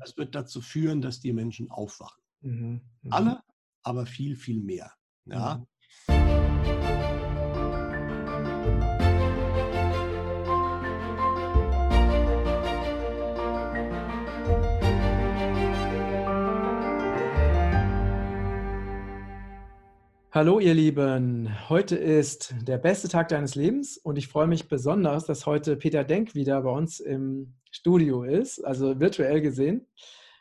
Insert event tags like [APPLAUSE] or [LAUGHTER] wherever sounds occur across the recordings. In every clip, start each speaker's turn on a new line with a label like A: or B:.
A: Das wird dazu führen, dass die Menschen aufwachen. Mhm. Mhm. Alle, aber viel, viel mehr. Ja. Mhm.
B: Hallo ihr Lieben, heute ist der beste Tag deines Lebens und ich freue mich besonders, dass heute Peter Denk wieder bei uns im Studio ist, also virtuell gesehen.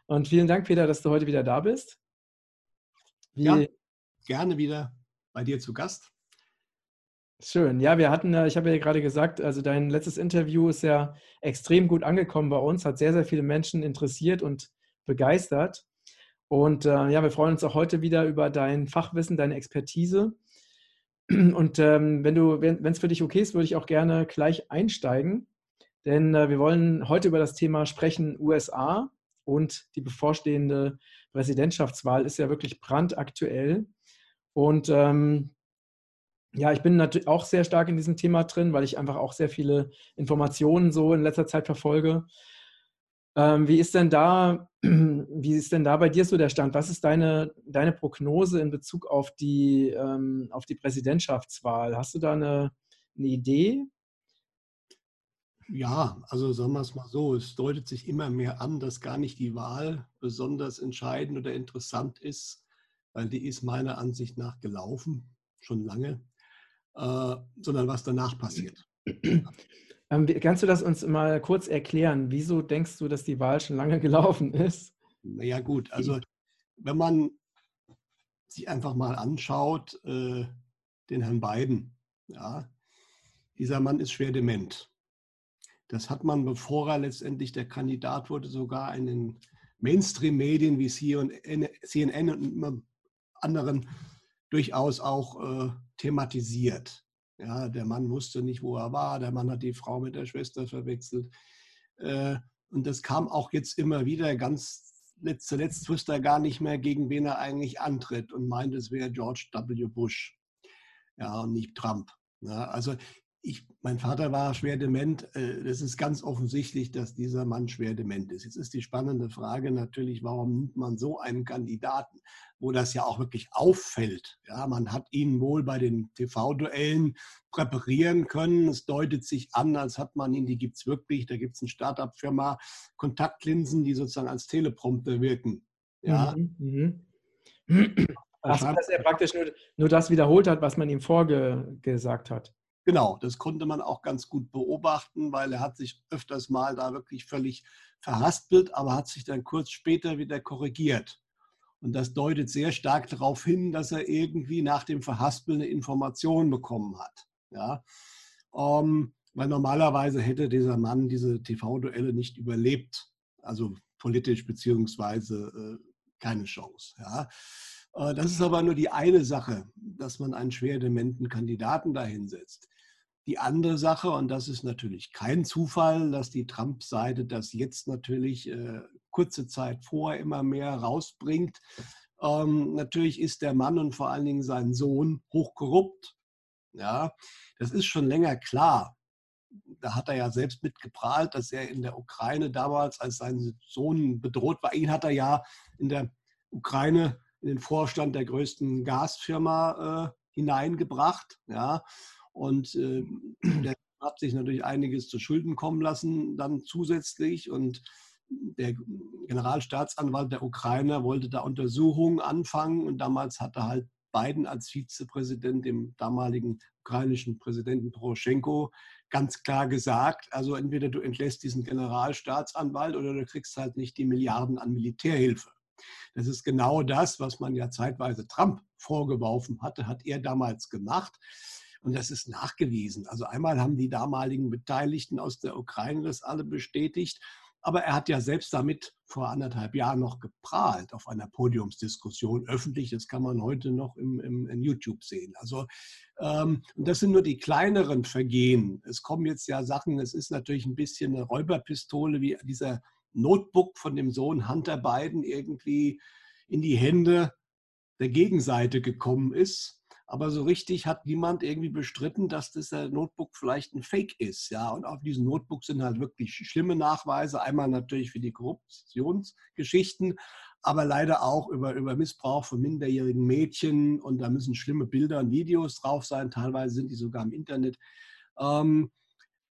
B: Und vielen Dank, Peter, dass du heute wieder da bist.
A: Wie ja, gerne wieder bei dir zu Gast.
B: Schön. Ja, wir hatten, ich habe ja gerade gesagt, also dein letztes Interview ist ja extrem gut angekommen bei uns, hat sehr, sehr viele Menschen interessiert und begeistert. Und äh, ja, wir freuen uns auch heute wieder über dein Fachwissen, deine Expertise. Und ähm, wenn du, wenn es für dich okay ist, würde ich auch gerne gleich einsteigen. Denn äh, wir wollen heute über das Thema sprechen, USA und die bevorstehende Präsidentschaftswahl ist ja wirklich brandaktuell. Und ähm, ja, ich bin natürlich auch sehr stark in diesem Thema drin, weil ich einfach auch sehr viele Informationen so in letzter Zeit verfolge. Ähm, wie ist denn da, [CLEARS THROAT] wie ist denn da bei dir so der Stand? Was ist deine, deine Prognose in Bezug auf die, ähm, auf die Präsidentschaftswahl? Hast du da eine, eine Idee?
A: Ja, also sagen wir es mal so, es deutet sich immer mehr an, dass gar nicht die Wahl besonders entscheidend oder interessant ist, weil die ist meiner Ansicht nach gelaufen, schon lange, äh, sondern was danach passiert. [CLEARS THROAT]
B: Ähm, kannst du das uns mal kurz erklären? Wieso denkst du, dass die Wahl schon lange [LAUGHS] gelaufen ist?
A: Naja gut, also wenn man sich einfach mal anschaut, äh, den Herrn Biden, ja, dieser Mann ist schwer dement. Das hat man, bevor er letztendlich der Kandidat wurde, sogar in den Mainstream-Medien wie CNN und anderen durchaus auch äh, thematisiert. Ja, der Mann wusste nicht, wo er war. Der Mann hat die Frau mit der Schwester verwechselt. Äh, und das kam auch jetzt immer wieder. Ganz zuletzt wusste er gar nicht mehr, gegen wen er eigentlich antritt und meint, es wäre George W. Bush. Ja, und nicht Trump. Ja, also ich, mein Vater war schwer dement. Es äh, ist ganz offensichtlich, dass dieser Mann schwer dement ist. Jetzt ist die spannende Frage natürlich, warum nimmt man so einen Kandidaten, wo das ja auch wirklich auffällt. Ja, man hat ihn wohl bei den TV-Duellen präparieren können. Es deutet sich an, als hat man ihn, die gibt es wirklich. Da gibt es eine Start-up-Firma, Kontaktlinsen, die sozusagen als Teleprompter wirken. Ja. Mhm,
B: mh. Also, dass er praktisch nur, nur das wiederholt hat, was man ihm vorgesagt hat.
A: Genau, das konnte man auch ganz gut beobachten, weil er hat sich öfters mal da wirklich völlig verhaspelt, aber hat sich dann kurz später wieder korrigiert. Und das deutet sehr stark darauf hin, dass er irgendwie nach dem Verhaspeln eine Information bekommen hat. Ja? Ähm, weil normalerweise hätte dieser Mann diese TV-Duelle nicht überlebt, also politisch beziehungsweise äh, keine Chance. Ja? Äh, das ist aber nur die eine Sache, dass man einen schwer dementen Kandidaten dahinsetzt. Die andere Sache, und das ist natürlich kein Zufall, dass die Trump-Seite das jetzt natürlich äh, kurze Zeit vorher immer mehr rausbringt. Ähm, natürlich ist der Mann und vor allen Dingen sein Sohn hochkorrupt. Ja, das ist schon länger klar. Da hat er ja selbst mitgeprahlt, dass er in der Ukraine damals, als sein Sohn bedroht war, ihn hat er ja in der Ukraine in den Vorstand der größten Gasfirma äh, hineingebracht. Ja, und äh, [CLEARS THROAT] der hat sich natürlich einiges zu Schulden kommen lassen, dann zusätzlich. Und der Generalstaatsanwalt der Ukraine wollte da Untersuchungen anfangen. Und damals hatte halt Biden als Vizepräsident dem damaligen ukrainischen Präsidenten Poroschenko ganz klar gesagt, also entweder du entlässt diesen Generalstaatsanwalt oder du kriegst halt nicht die Milliarden an Militärhilfe. Das ist genau das, was man ja zeitweise Trump vorgeworfen hatte, hat er damals gemacht. Und das ist nachgewiesen. Also einmal haben die damaligen Beteiligten aus der Ukraine das alle bestätigt. Aber er hat ja selbst damit vor anderthalb Jahren noch geprahlt auf einer Podiumsdiskussion öffentlich. Das kann man heute noch im, im, in YouTube sehen. Also ähm, das sind nur die kleineren Vergehen. Es kommen jetzt ja Sachen, es ist natürlich ein bisschen eine Räuberpistole, wie dieser Notebook von dem Sohn Hunter Biden irgendwie in die Hände der Gegenseite gekommen ist. Aber so richtig hat niemand irgendwie bestritten, dass das Notebook vielleicht ein Fake ist. Ja, und auf diesem Notebook sind halt wirklich schlimme Nachweise. Einmal natürlich für die Korruptionsgeschichten, aber leider auch über, über Missbrauch von minderjährigen Mädchen. Und da müssen schlimme Bilder und Videos drauf sein. Teilweise sind die sogar im Internet. Ähm,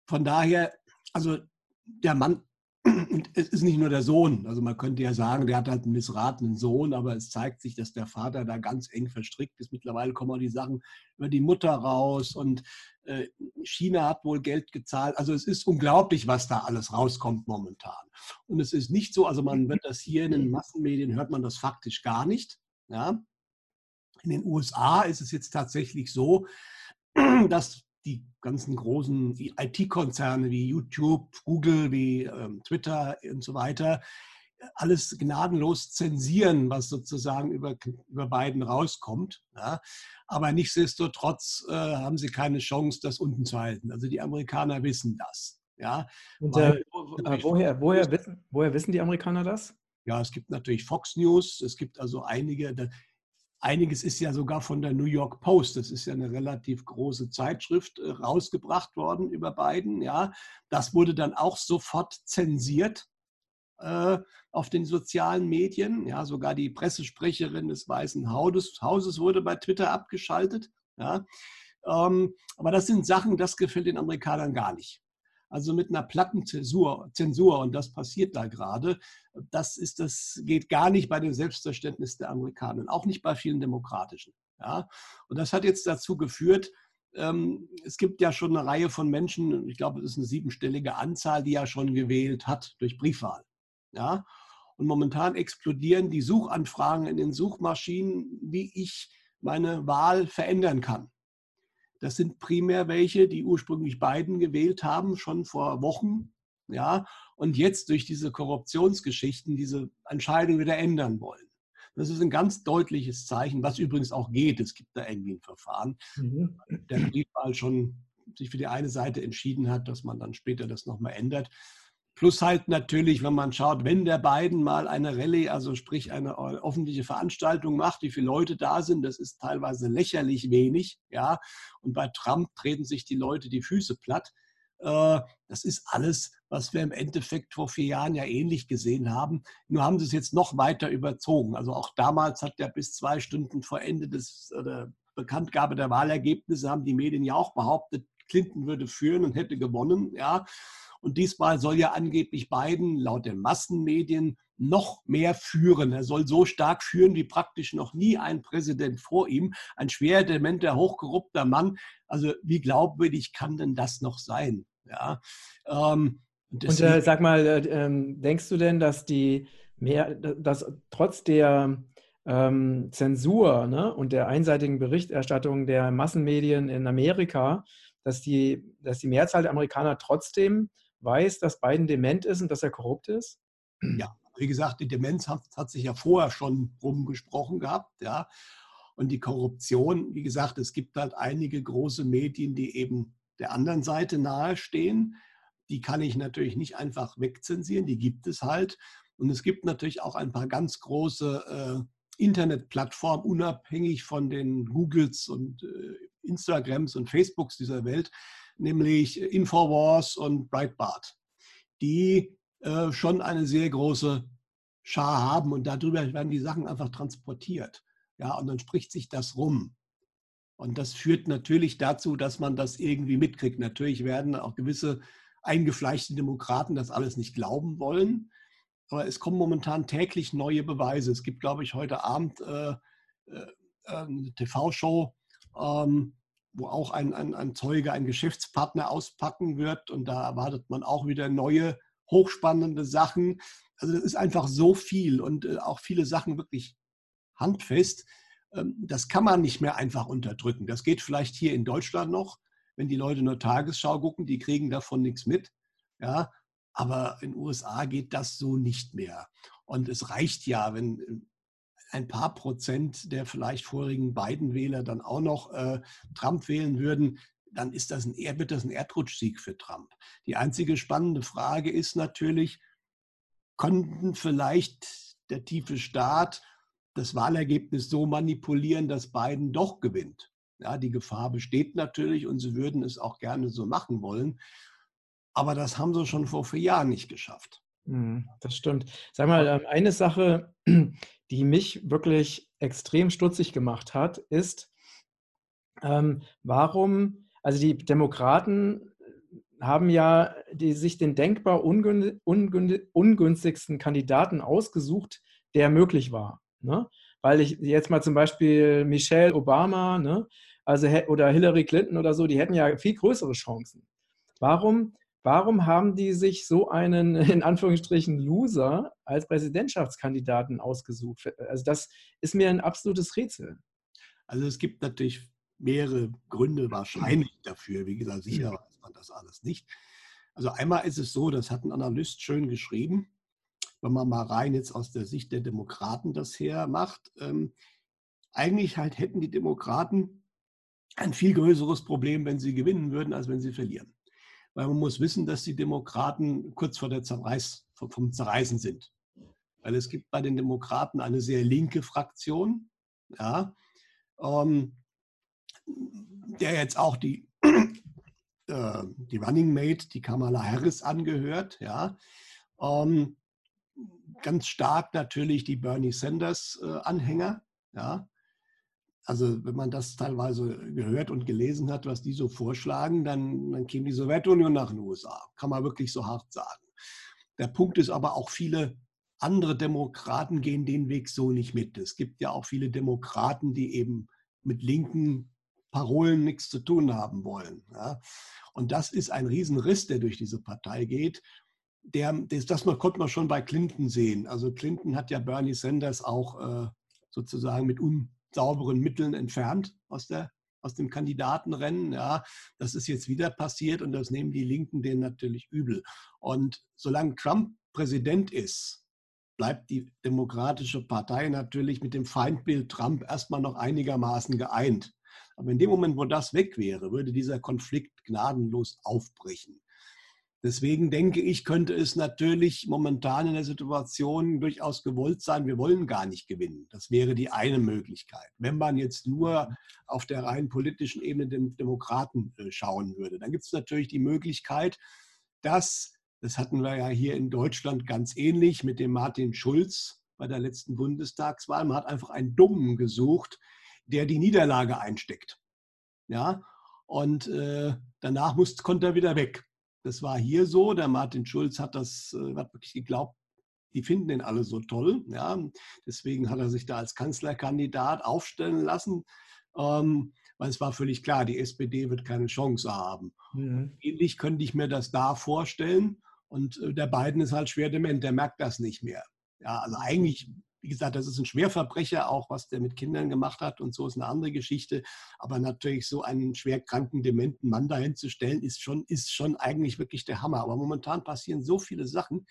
A: von daher, also der Mann es ist nicht nur der Sohn. Also man könnte ja sagen, der hat halt einen missratenen Sohn, aber es zeigt sich, dass der Vater da ganz eng verstrickt ist. Mittlerweile kommen auch die Sachen über die Mutter raus und äh, China hat wohl Geld gezahlt. Also es ist unglaublich, was da alles rauskommt momentan. Und es ist nicht so, also man wird das hier in den Massenmedien, hört man das faktisch gar nicht. Ja? In den USA ist es jetzt tatsächlich so, dass die ganzen großen IT-Konzerne wie YouTube, Google, wie ähm, Twitter und so weiter alles gnadenlos zensieren, was sozusagen über, über Biden rauskommt. Ja. Aber nichtsdestotrotz äh, haben sie keine Chance, das unten zu halten. Also die Amerikaner wissen das. Ja.
B: Und, äh, woher, woher, wissen, woher wissen die Amerikaner das?
A: Ja, es gibt natürlich Fox News, es gibt also einige, Einiges ist ja sogar von der New York Post, das ist ja eine relativ große Zeitschrift, äh, rausgebracht worden über Biden. Ja, das wurde dann auch sofort zensiert äh, auf den sozialen Medien. Ja, sogar die Pressesprecherin des Weißen Hauses, wurde bei Twitter abgeschaltet. Ja, ähm, aber das sind Sachen, das gefällt den Amerikanern gar nicht. Also mit einer Plattenzensur, Zensur, und das passiert da gerade, das, ist, das geht gar nicht bei dem Selbstverständnis der Amerikaner, auch nicht bei vielen Demokratischen. Ja? Und das hat jetzt dazu geführt, ähm, es gibt ja schon eine Reihe von Menschen, ich glaube, es ist eine siebenstellige Anzahl, die ja schon gewählt hat durch Briefwahl. Ja? Und momentan explodieren die Suchanfragen in den Suchmaschinen, wie ich meine Wahl verändern kann. Das sind primär welche, die ursprünglich Biden gewählt haben, schon vor Wochen. Ja, und jetzt durch diese Korruptionsgeschichten diese Entscheidung wieder ändern wollen. Das ist ein ganz deutliches Zeichen, was übrigens auch geht. Es gibt da irgendwie ein Verfahren. Mhm. Der Briefwahl schon sich für die eine Seite entschieden hat, dass man dann später das nochmal ändert. Plus halt natürlich, wenn man schaut, wenn der Biden mal eine Rallye, also sprich eine öffentliche Veranstaltung macht, wie viele Leute da sind, das ist teilweise lächerlich wenig, ja. Und bei Trump treten sich die Leute die Füße platt. Äh, das ist alles, was wir im Endeffekt vor vier Jahren ja ähnlich gesehen haben. Nur haben sie es jetzt noch weiter überzogen. Also auch damals hat ja bis zwei Stunden vor Ende des oder Bekanntgabe der Wahlergebnisse haben die Medien ja auch behauptet, Clinton würde führen und hätte gewonnen, ja. Und diesmal soll ja angeblich Biden laut den Massenmedien noch mehr führen. Er soll so stark führen wie praktisch noch nie ein Präsident vor ihm. Ein schwer dementer, hochkorrupter Mann. Also wie glaubwürdig kann denn das noch sein? Ja,
B: ähm, und äh, sag mal, äh, ähm, denkst du denn, dass die mehr, dass trotz der ähm, Zensur ne, und der einseitigen Berichterstattung der Massenmedien in Amerika, dass die, dass die Mehrzahl der Amerikaner trotzdem weiß, dass Biden dement ist und dass er korrupt ist?
A: Ja, wie gesagt, die Demenz hat, hat sich ja vorher schon rumgesprochen gehabt, ja. Und die Korruption, wie gesagt, es gibt halt einige große Medien, die eben der anderen Seite nahestehen. Die kann ich natürlich nicht einfach wegzensieren, die gibt es halt. Und es gibt natürlich auch ein paar ganz große äh, Internetplattformen, unabhängig von den Googles und äh, Instagrams und Facebooks dieser Welt, nämlich Infowars und Breitbart, die äh, schon eine sehr große Schar haben und darüber werden die Sachen einfach transportiert. Ja, und dann spricht sich das rum. Und das führt natürlich dazu, dass man das irgendwie mitkriegt. Natürlich werden auch gewisse eingefleischte Demokraten das alles nicht glauben wollen. Aber es kommen momentan täglich neue Beweise. Es gibt, glaube ich, heute Abend äh, äh, eine TV-Show, ähm, wo auch ein, ein, ein Zeuge, ein Geschäftspartner auspacken wird. Und da erwartet man auch wieder neue, hochspannende Sachen. Also das ist einfach so viel und äh, auch viele Sachen wirklich handfest. Ähm, das kann man nicht mehr einfach unterdrücken. Das geht vielleicht hier in Deutschland noch, wenn die Leute nur Tagesschau gucken, die kriegen davon nichts mit. Ja, aber in den USA geht das so nicht mehr. Und es reicht ja, wenn äh, ein paar Prozent der vielleicht vorigen beiden Wähler dann auch noch äh, Trump wählen würden, dann ist das ein, wird das ein Erdrutschsieg für Trump. Die einzige spannende Frage ist natürlich, konnten vielleicht der tiefe Staat das Wahlergebnis so manipulieren, dass Biden doch gewinnt? Ja, die Gefahr besteht natürlich und sie würden es auch gerne so machen wollen. Aber das haben sie schon vor vier Jahren nicht geschafft.
B: Mhm, das stimmt. Sag mal, ähm, eine Sache, die mich wirklich extrem stutzig gemacht hat, ist, ähm, warum, also die Demokraten haben ja die, sich den denkbar ungün, ungün, ungünstigsten Kandidaten ausgesucht, der möglich war. Ne? Weil ich jetzt mal zum Beispiel Michelle Obama ne? also, oder Hillary Clinton oder so, die hätten ja viel größere Chancen. Warum, warum haben die sich so einen, [LAUGHS] in Anführungsstrichen, Loser als Präsidentschaftskandidaten ausgesucht? Also das ist mir ein absolutes Rätsel.
A: Also es gibt natürlich mehrere Gründe wahrscheinlich dafür. Wie gesagt, sicher mhm. weiß man das alles nicht. Also einmal ist es so, das hat ein Analyst schön geschrieben, wenn man mal rein jetzt aus der Sicht der Demokraten das her macht. Ähm, eigentlich halt hätten die Demokraten ein viel größeres Problem, wenn sie gewinnen würden, als wenn sie verlieren. Weil man muss wissen, dass die Demokraten kurz vor der Zerreiß, vom Zerreißen sind. Weil es gibt bei den Demokraten eine sehr linke Fraktion, ja, ähm, der jetzt auch die, [CLEARS THROAT] äh, die Running Mate, die Kamala Harris angehört, ja. Ähm, ganz stark natürlich die Bernie Sanders-Anhänger, äh, ja. Also wenn man das teilweise gehört und gelesen hat, was die so vorschlagen, dann, dann käme die Sowjetunion nach den USA. Kann man wirklich so hart sagen. Der Punkt ist aber auch, viele andere Demokraten gehen den Weg so nicht mit. Es gibt ja auch viele Demokraten, die eben mit linken Parolen nichts zu tun haben wollen. Ja. Und das ist ein Riesenriss, der durch diese Partei geht. Der, das, das konnte man schon bei Clinton sehen. Also Clinton hat ja Bernie Sanders auch äh, sozusagen mit unsauberen Mitteln entfernt aus, der, aus dem Kandidatenrennen. Ja. Das ist jetzt wieder passiert und das nehmen die Linken denen natürlich übel. Und solange Trump Präsident ist, bleibt die Demokratische Partei natürlich mit dem Feindbild Trump erstmal noch einigermaßen geeint. Aber in dem Moment, wo das weg wäre, würde dieser Konflikt gnadenlos aufbrechen. Deswegen denke ich, könnte es natürlich momentan in der Situation durchaus gewollt sein, wir wollen gar nicht gewinnen. Das wäre die eine Möglichkeit. Wenn man jetzt nur auf der rein politischen Ebene den Demokraten äh, schauen würde, dann gibt es natürlich die Möglichkeit, dass, das hatten wir ja hier in Deutschland ganz ähnlich mit dem Martin Schulz bei der letzten Bundestagswahl, man hat einfach einen Dummen gesucht, der die Niederlage einsteckt. Ja, und äh, danach muss, konnte er wieder weg. Das war hier so. Der Martin Schulz hat das äh, hat wirklich geglaubt, die finden den alle so toll. Ja, deswegen hat er sich da als Kanzlerkandidat aufstellen lassen. Ähm, weil es war völlig klar, die SPD wird keine Chance haben. Mhm. Ähnlich könnte ich mir das da vorstellen. Und äh, der Biden ist halt schwer dement, der merkt das nicht mehr. Ja, also eigentlich wie gesagt, das ist ein Schwerverbrecher, auch was der mit Kindern gemacht hat und so ist eine andere Geschichte. Aber natürlich so einen schwerkranken, dementen Mann dahin zu stellen, ist schon, ist schon eigentlich wirklich der Hammer. Aber momentan passieren so viele Sachen,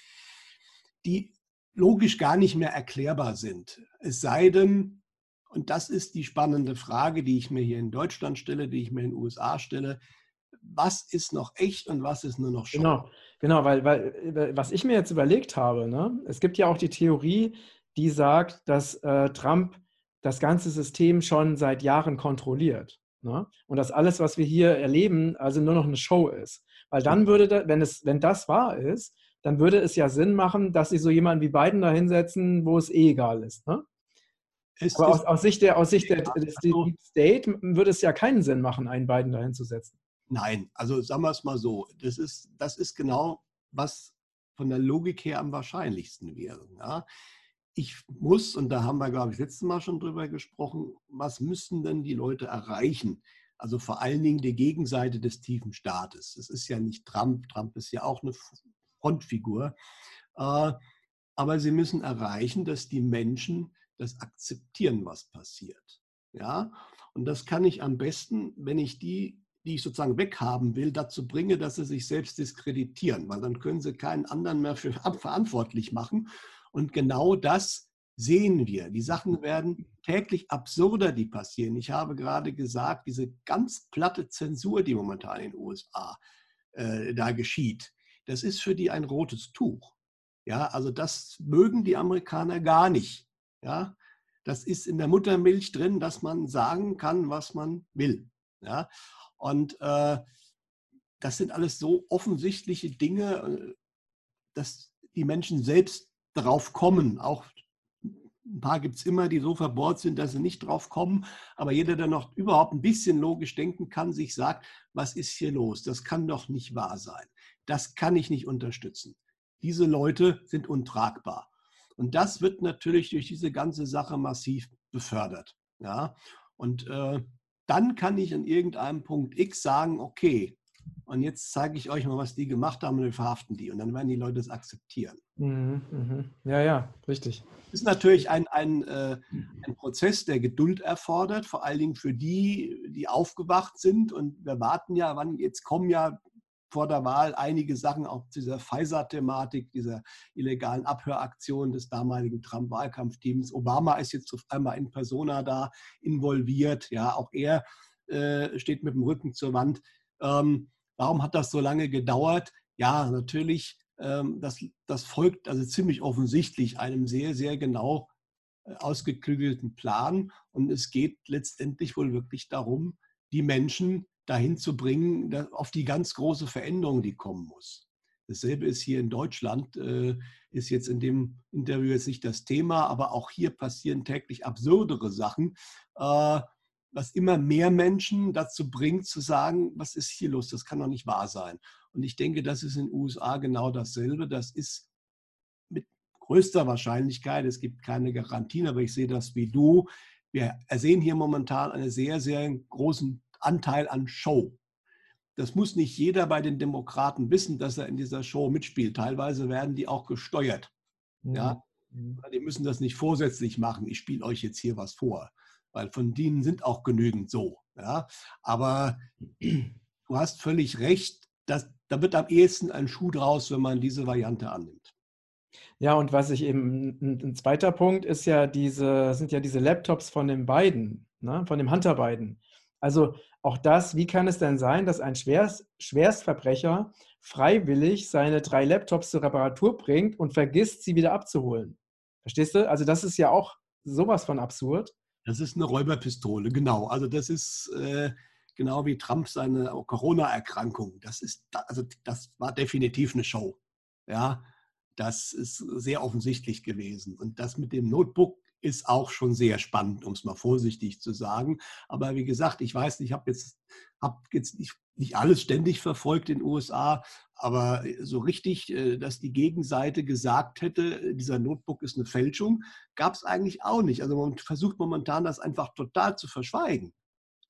A: die logisch gar nicht mehr erklärbar sind. Es sei denn, und das ist die spannende Frage, die ich mir hier in Deutschland stelle, die ich mir in den USA stelle, was ist noch echt und was ist nur noch
B: Show? Genau, genau weil, weil was ich mir jetzt überlegt habe, ne, es gibt ja auch die Theorie, die sagt, dass äh, Trump das ganze System schon seit Jahren kontrolliert. Ne? Und dass alles, was wir hier erleben, also nur noch eine Show ist. Weil dann würde, da, wenn, es, wenn das wahr ist, dann würde es ja Sinn machen, dass sie so jemanden wie Biden da hinsetzen, wo es eh egal ist. Ne? ist Aber aus, aus, Sicht der, aus Sicht der, des Deep State würde es ja keinen Sinn machen, einen Biden da hinzusetzen.
A: Nein, also sagen wir es mal so, das ist, das ist genau, was von der Logik her am wahrscheinlichsten wäre. Ja? Ich muss, und da haben wir, glaube ich, letztes Mal schon drüber gesprochen, was müssen denn die Leute erreichen? Also vor allen Dingen die Gegenseite des tiefen Staates. Es ist ja nicht Trump, Trump ist ja auch eine Frontfigur. Äh, aber sie müssen erreichen, dass die Menschen das akzeptieren, was passiert. Ja? Und das kann ich am besten, wenn ich die, die ich sozusagen weghaben will, dazu bringe, dass sie sich selbst diskreditieren, weil dann können sie keinen anderen mehr für [LAUGHS] verantwortlich machen und genau das sehen wir. Die Sachen werden täglich absurder, die passieren. Ich habe gerade gesagt, diese ganz platte Zensur, die momentan in den USA äh, da geschieht, das ist für die ein rotes Tuch. Ja, also das mögen die Amerikaner gar nicht. Ja, das ist in der Muttermilch drin, dass man sagen kann, was man will. Ja? Und äh, das sind alles so offensichtliche Dinge, äh, dass die Menschen selbst darauf kommen. Auch ein paar gibt es immer, die so verbohrt sind, dass sie nicht drauf kommen. Aber jeder, der noch überhaupt ein bisschen logisch denken kann, sich sagt, was ist hier los? Das kann doch nicht wahr sein. Das kann ich nicht unterstützen. Diese Leute sind untragbar. Und das wird natürlich durch diese ganze Sache massiv befördert. Ja? Und äh, dann kann ich an irgendeinem Punkt X sagen, okay, und jetzt zeige ich euch mal, was die gemacht haben und wir verhaften die. Und dann werden die Leute es akzeptieren.
B: Mhm, mh. Ja, ja, richtig.
A: Das ist natürlich ein, ein, äh, ein Prozess, der Geduld erfordert, vor allen Dingen für die, die aufgewacht sind. Und wir warten ja, wann jetzt kommen ja vor der Wahl einige Sachen auch zu dieser Pfizer-Thematik, dieser illegalen Abhöraktion des damaligen Trump-Wahlkampfteams. Obama ist jetzt auf einmal in Persona da involviert. Ja, auch er äh, steht mit dem Rücken zur Wand. Ähm, Warum hat das so lange gedauert? Ja, natürlich, ähm, das, das folgt also ziemlich offensichtlich einem sehr, sehr genau äh, ausgeklügelten Plan. Und es geht letztendlich wohl wirklich darum, die Menschen dahin zu bringen, auf die ganz große Veränderung, die kommen muss. Dasselbe ist hier in Deutschland, äh, ist jetzt in dem Interview jetzt nicht das Thema, aber auch hier passieren täglich absurdere Sachen. Was immer mehr Menschen dazu bringt, zu sagen, was ist hier los? Das kann doch nicht wahr sein. Und ich denke, das ist in den USA genau dasselbe. Das ist mit größter Wahrscheinlichkeit, es gibt keine Garantien, aber ich sehe das wie du. Wir sehen hier momentan einen sehr, sehr großen Anteil an Show. Das muss nicht jeder bei den Demokraten wissen, dass er in dieser Show mitspielt. Teilweise werden die auch gesteuert. Ja? Mhm. Die müssen das nicht vorsätzlich machen. Ich spiele euch jetzt hier was vor weil von denen sind auch genügend so. Ja? Aber du hast völlig recht, dass, da wird am ehesten ein Schuh draus, wenn man diese Variante annimmt.
B: Ja, und was ich eben, ein, zweiter Punkt ist ja diese, sind ja diese Laptops von den beiden, ne? von dem Hunter Biden. Also auch das, wie kann es denn sein, dass ein Schwerst, Schwerstverbrecher freiwillig seine drei Laptops zur Reparatur bringt und vergisst, sie wieder abzuholen? Verstehst du? Also das ist ja auch sowas von absurd.
A: Das ist eine Räuberpistole, genau. Also das ist äh, genau wie Trump seine Corona-Erkrankung. Das ist, also das war definitiv eine Show. Ja, das ist sehr offensichtlich gewesen. Und das mit dem Notebook ist auch schon sehr spannend, um es mal vorsichtig zu sagen. Aber wie gesagt, ich weiß ich habe jetzt, hab jetzt nicht, nicht alles ständig verfolgt in den USA, aber so richtig, äh, dass die Gegenseite gesagt hätte, dieser Notebook ist eine Fälschung, gab es eigentlich auch nicht. Also man versucht momentan das einfach total zu verschweigen,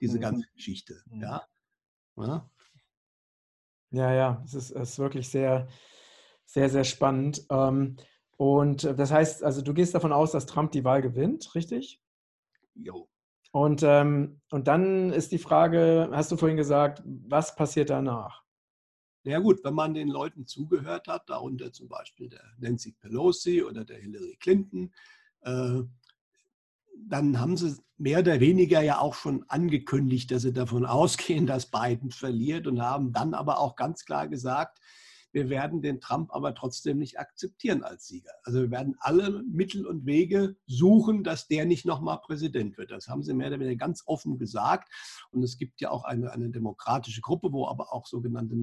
A: diese mhm. ganze Geschichte. Mhm. Ja,
B: ja, ja, ja es, ist, es ist wirklich sehr, sehr, sehr spannend. Ähm, und das heißt, also du gehst davon aus, dass Trump die Wahl gewinnt, richtig?
A: Jo.
B: Und, ähm, und dann ist die Frage, hast du vorhin gesagt, was passiert danach?
A: Ja gut, wenn man den Leuten zugehört hat, darunter zum Beispiel der Nancy Pelosi oder der Hillary Clinton, äh, dann haben sie mehr oder weniger ja auch schon angekündigt, dass sie davon [LAUGHS] ausgehen, dass Biden verliert und haben dann aber auch ganz klar gesagt, wir werden den Trump aber trotzdem nicht akzeptieren als Sieger. Also wir werden alle Mittel und Wege suchen, dass der nicht nochmal Präsident wird. Das haben sie mehr oder weniger ganz offen gesagt. Und es gibt ja auch eine, eine demokratische Gruppe, wo aber auch sogenannte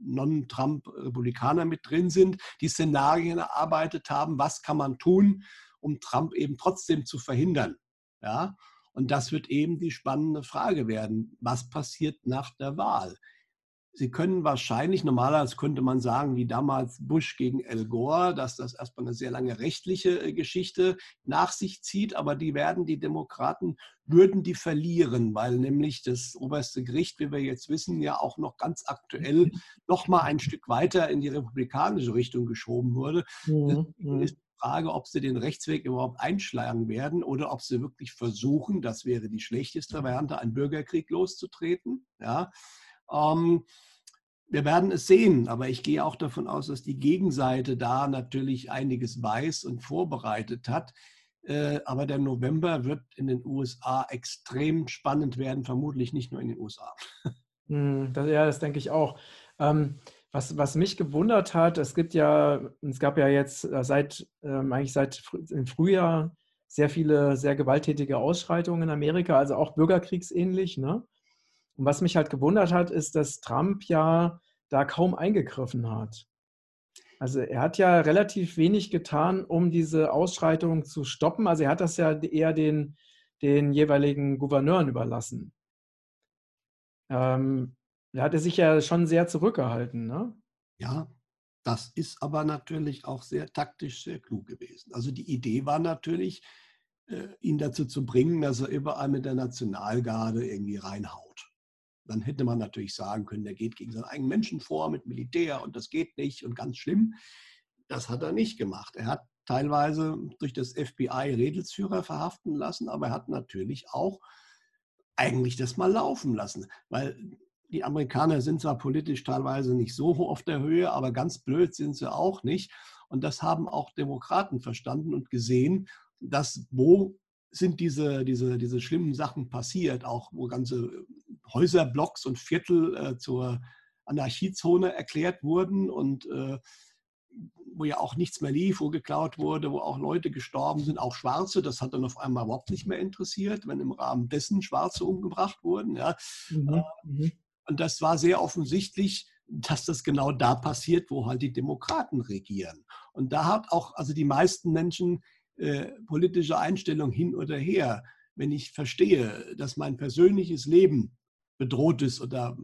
A: Non-Trump-Republikaner mit drin sind, die Szenarien erarbeitet haben, was kann man tun, um Trump eben trotzdem zu verhindern. Ja? Und das wird eben die spannende Frage werden. Was passiert nach der Wahl? Sie können wahrscheinlich, normalerweise könnte man sagen, wie damals Bush gegen Al Gore, dass das erstmal eine sehr lange rechtliche äh, Geschichte nach sich zieht, aber die werden, die Demokraten, würden die verlieren, weil nämlich das oberste Gericht, wie wir jetzt wissen, ja auch noch ganz aktuell noch mal ein Stück weiter in die republikanische Richtung geschoben wurde. Mhm. mhm. ist die Frage, ob sie den Rechtsweg überhaupt einschlagen werden oder ob sie wirklich versuchen, das wäre die schlechteste Variante, einen Bürgerkrieg loszutreten. Ja. Ähm, wir werden es sehen, aber ich gehe auch davon aus, dass die Gegenseite da natürlich einiges weiß und vorbereitet hat. Äh, aber der November wird in den USA extrem spannend werden, vermutlich nicht nur in den USA.
B: Hm, ja, das denke ich auch. Ähm, was, was mich gewundert hat, es gibt ja, es gab ja jetzt äh, seit, ähm, eigentlich seit im Frühjahr sehr viele sehr gewalttätige Ausschreitungen in Amerika, also auch bürgerkriegsähnlich. Ne? Und was mich halt gewundert hat, ist, dass Trump ja da kaum eingegriffen hat. Also er hat ja relativ wenig getan, um diese Ausschreitungen zu stoppen. Also er hat das ja eher den, den jeweiligen Gouverneuren überlassen. Ähm, da hat er sich ja schon sehr zurückgehalten. Ne?
A: Ja, das ist aber natürlich auch sehr taktisch, sehr klug gewesen. Also die Idee war natürlich, äh, ihn dazu zu bringen, dass er überall mit der Nationalgarde irgendwie reinhaut. Dann hätte man natürlich sagen können, der geht gegen seinen eigenen Menschen vor mit Militär und das geht nicht und ganz schlimm. Das hat er nicht gemacht. Er hat teilweise durch das FBI Redelsführer verhaften lassen, aber er hat natürlich auch eigentlich das mal laufen lassen, weil die Amerikaner sind zwar politisch teilweise nicht so auf der Höhe, aber ganz blöd sind sie auch nicht. Und das haben auch Demokraten verstanden und gesehen, dass wo sind diese, diese, diese schlimmen Sachen passiert, auch wo ganze Häuserblocks und Viertel äh, zur Anarchiezone erklärt wurden und äh, wo ja auch nichts mehr lief, wo geklaut wurde, wo auch Leute gestorben sind, auch Schwarze. Das hat dann auf einmal überhaupt nicht mehr interessiert, wenn im Rahmen dessen Schwarze umgebracht wurden. Ja. Mhm. mhm. Und das war sehr offensichtlich, dass das genau da passiert, wo halt die Demokraten regieren. Und da hat auch also die meisten Menschen äh, politische Einstellung hin oder her. Wenn ich verstehe, dass mein persönliches Leben bedroht ist oder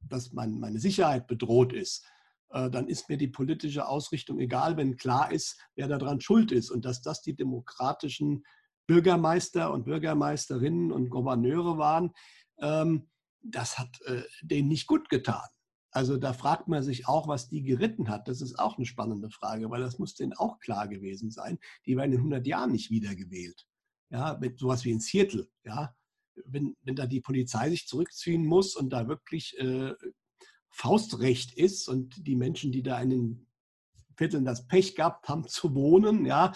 A: dass mein, meine Sicherheit bedroht ist, äh, dann ist mir die politische Ausrichtung egal, wenn klar ist, wer daran schuld ist und dass das die demokratischen Bürgermeister und Bürgermeisterinnen und Gouverneure waren. Ähm, das hat äh, denen nicht gut getan. Also da fragt man sich auch, was die geritten hat. Das ist auch eine spannende Frage, weil das muss denen auch klar gewesen sein. Die werden in 100 Jahren nicht wiedergewählt. Ja, mit sowas wie in Seattle. Ja, wenn, wenn da die Polizei sich zurückziehen muss und da wirklich äh, Faustrecht ist und die Menschen, die da in den Vierteln das Pech gehabt haben zu wohnen, ja,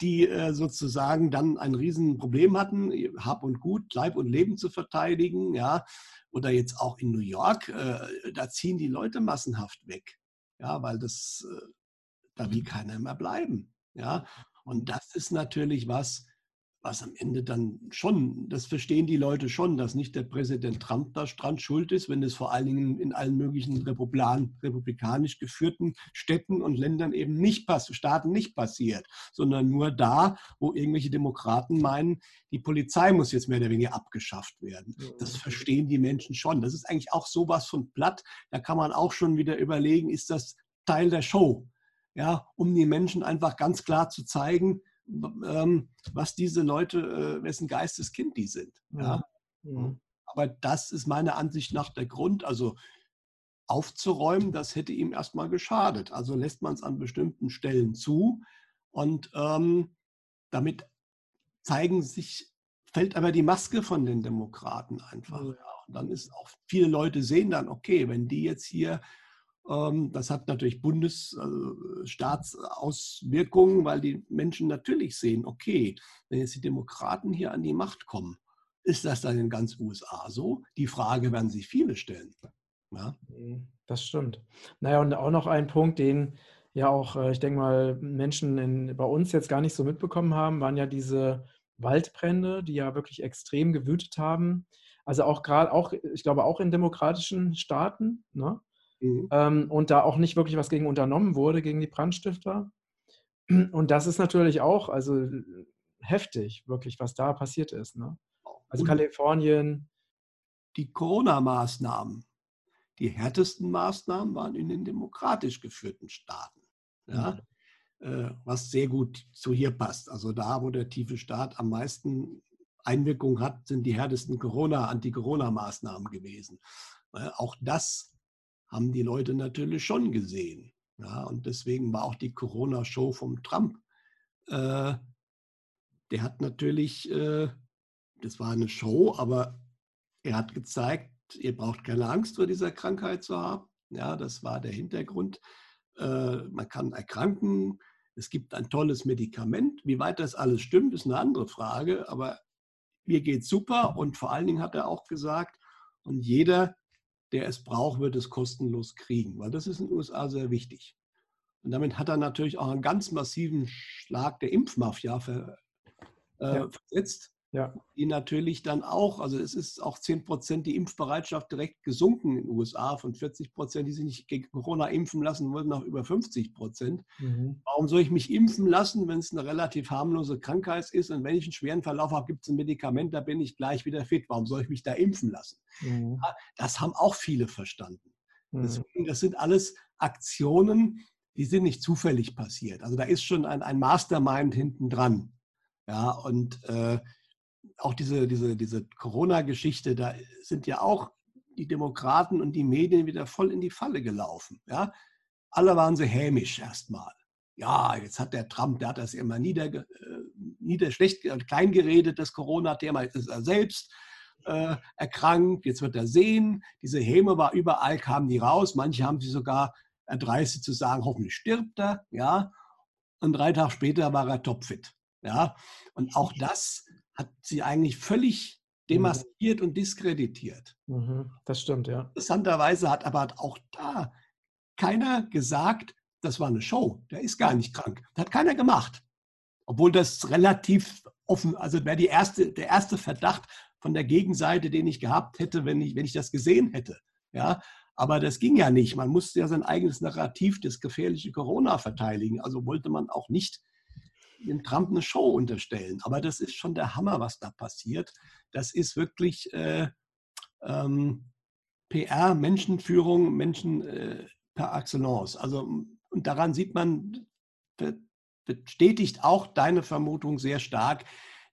A: die äh, sozusagen dann ein Riesenproblem hatten, Hab und Gut, Leib und Leben zu verteidigen, ja, oder jetzt auch in New York, äh, da ziehen die Leute massenhaft weg, ja, weil das, äh, da will keiner mehr bleiben, ja, und das ist natürlich was, was am Ende dann schon, das verstehen die Leute schon, dass nicht der Präsident Trump da dran schuld ist, wenn es vor allen Dingen in allen möglichen republikanisch geführten Städten und Ländern eben nicht passiert, Staaten nicht passiert, sondern nur da, wo irgendwelche Demokraten meinen, die Polizei muss jetzt mehr oder weniger abgeschafft werden. Das verstehen die Menschen schon. Das ist eigentlich auch sowas von platt. Da kann man auch schon wieder überlegen, ist das Teil der Show? Ja, um die Menschen einfach ganz klar zu zeigen, ähm, was diese Leute, äh, wessen Geisteskind die sind. Ja? Mhm. Aber das ist meiner Ansicht nach der Grund. Also aufzuräumen, das hätte ihm erstmal geschadet. Also lässt man es an bestimmten Stellen zu und ähm, damit zeigen sich, fällt aber die Maske von den Demokraten einfach. Ja. Und dann ist auch, viele Leute sehen dann, okay, wenn die jetzt hier das hat natürlich Bundesstaatsauswirkungen, weil die Menschen natürlich sehen, okay, wenn jetzt die Demokraten hier an die Macht kommen, ist das dann in ganz USA so? Die Frage werden sich viele stellen.
B: Ja? Mhm, das stimmt. Naja, und auch noch ein Punkt, den ja auch, äh, ich denke mal, Menschen in, bei uns jetzt gar nicht so mitbekommen haben, waren ja diese Waldbrände, die ja wirklich extrem gewütet haben. Also auch gerade, auch, ich glaube, auch in demokratischen Staaten. Ne? Mhm. Ähm, und da auch nicht wirklich was gegen unternommen wurde, gegen die Brandstifter. Und das ist natürlich auch also heftig, wirklich, was da passiert ist. Ne? Also und Kalifornien.
A: Die Corona-Maßnahmen, die härtesten Maßnahmen waren in den demokratisch geführten Staaten. Ja? Mhm. was sehr gut zu hier passt. Also da, wo der tiefe Staat am meisten Einwirkung hat, sind die härtesten Corona, Anti-Corona-Maßnahmen gewesen. Auch das haben die Leute natürlich schon gesehen. Ja, und deswegen war auch die Corona-Show vom Trump. Äh, der hat natürlich, äh, das war eine Show, aber er hat gezeigt, ihr braucht keine Angst vor dieser Krankheit zu haben. Ja, das war der Hintergrund. Äh, man kann erkranken. Es gibt ein tolles Medikament. Wie weit das alles stimmt, ist eine andere Frage. Aber mir geht super und vor allen Dingen hat er auch gesagt, und jeder, der es braucht, wird es kostenlos kriegen, weil das ist in den USA sehr wichtig. Und damit hat er natürlich auch einen ganz massiven Schlag der Impfmafia ver äh, ja. versetzt. Ja. Die natürlich dann auch, also es ist auch 10 Prozent die Impfbereitschaft direkt gesunken in den USA. Von 40 Prozent, die sich nicht gegen Corona impfen lassen, wurden noch über 50 Prozent. Mhm. Warum soll ich mich impfen lassen, wenn es eine relativ harmlose Krankheit ist? Und wenn ich einen schweren Verlauf habe, gibt es ein Medikament, da bin ich gleich wieder fit. Warum soll ich mich da impfen lassen? Mhm. Das haben auch viele verstanden. Mhm. Deswegen, das sind alles Aktionen, die sind nicht zufällig passiert. Also da ist schon ein, ein Mastermind hinten dran. Ja, und äh, auch diese, diese, diese Corona-Geschichte, da sind ja auch die Demokraten und die Medien wieder voll in die Falle gelaufen. Ja? Alle waren sie hämisch erstmal. Ja, jetzt hat der Trump, der hat das immer nieder, äh, nieder schlecht, klein geredet, das Corona-Thema, ist er selbst äh, erkrankt, jetzt wird er sehen. Diese Häme war überall, kamen die raus. Manche haben sie sogar erdreistet zu sagen, hoffentlich stirbt er. Ja? Und drei Tage später war er topfit. Ja? Und auch das hat sie eigentlich völlig mhm. demaskiert mhm. und diskreditiert.
B: Mhm. Das stimmt, ja.
A: Interessanterweise hat aber auch da keiner gesagt, das war eine Show, der ist gar nicht krank. Das hat keiner gemacht. Obwohl das relativ offen, also wäre die erste, der erste Verdacht von der Gegenseite, den ich gehabt hätte, wenn ich, wenn ich das gesehen hätte. Ja, aber das ging ja nicht. Man musste ja sein eigenes Narrativ, das gefährliche Corona verteidigen. Also wollte man auch nicht dem Trump eine Show unterstellen. Aber das ist schon der Hammer, was da passiert. Das ist wirklich äh, ähm, PR, Menschenführung, Menschen äh, per excellence. Also, und daran sieht man, bestätigt auch deine Vermutung sehr stark,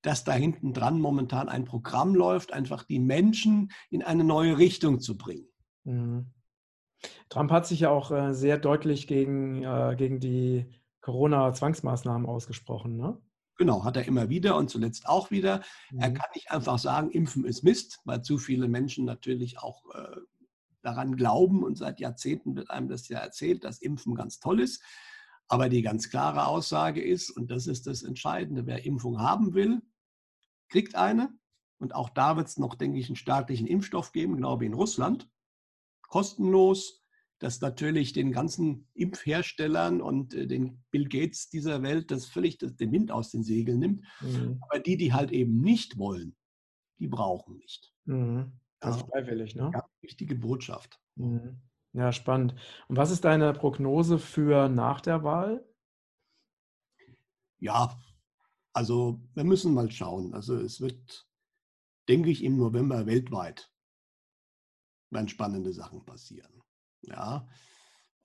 A: dass da hinten dran momentan ein Programm läuft, einfach die Menschen in eine neue Richtung zu bringen. Mhm.
B: Trump hat sich ja auch äh, sehr deutlich gegen, äh, gegen die Corona-Zwangsmaßnahmen ausgesprochen, ne?
A: Genau, hat er immer wieder und zuletzt auch wieder. Mhm. Er kann nicht einfach sagen, Impfen ist Mist, weil zu viele Menschen natürlich auch äh, daran glauben und seit Jahrzehnten wird einem das ja erzählt, dass Impfen ganz toll ist. Aber die ganz klare Aussage ist, und das ist das Entscheidende, wer Impfung haben will, kriegt eine. Und auch da wird es noch, denke ich, einen staatlichen Impfstoff geben, genau wie in Russland. Kostenlos, das natürlich den ganzen Impfherstellern und äh, den Bill Gates dieser Welt das völlig den Wind aus den Segeln nimmt. Mhm. Aber die, die halt eben nicht wollen, die brauchen nicht.
B: Mhm. Das ist freiwillig, ne?
A: Ja, wichtige Botschaft.
B: Mhm. Ja, spannend. Und was ist deine Prognose für nach der Wahl?
A: Ja, also wir müssen mal schauen. Also es wird, denke ich, im November weltweit werden spannende Sachen passieren. Ja,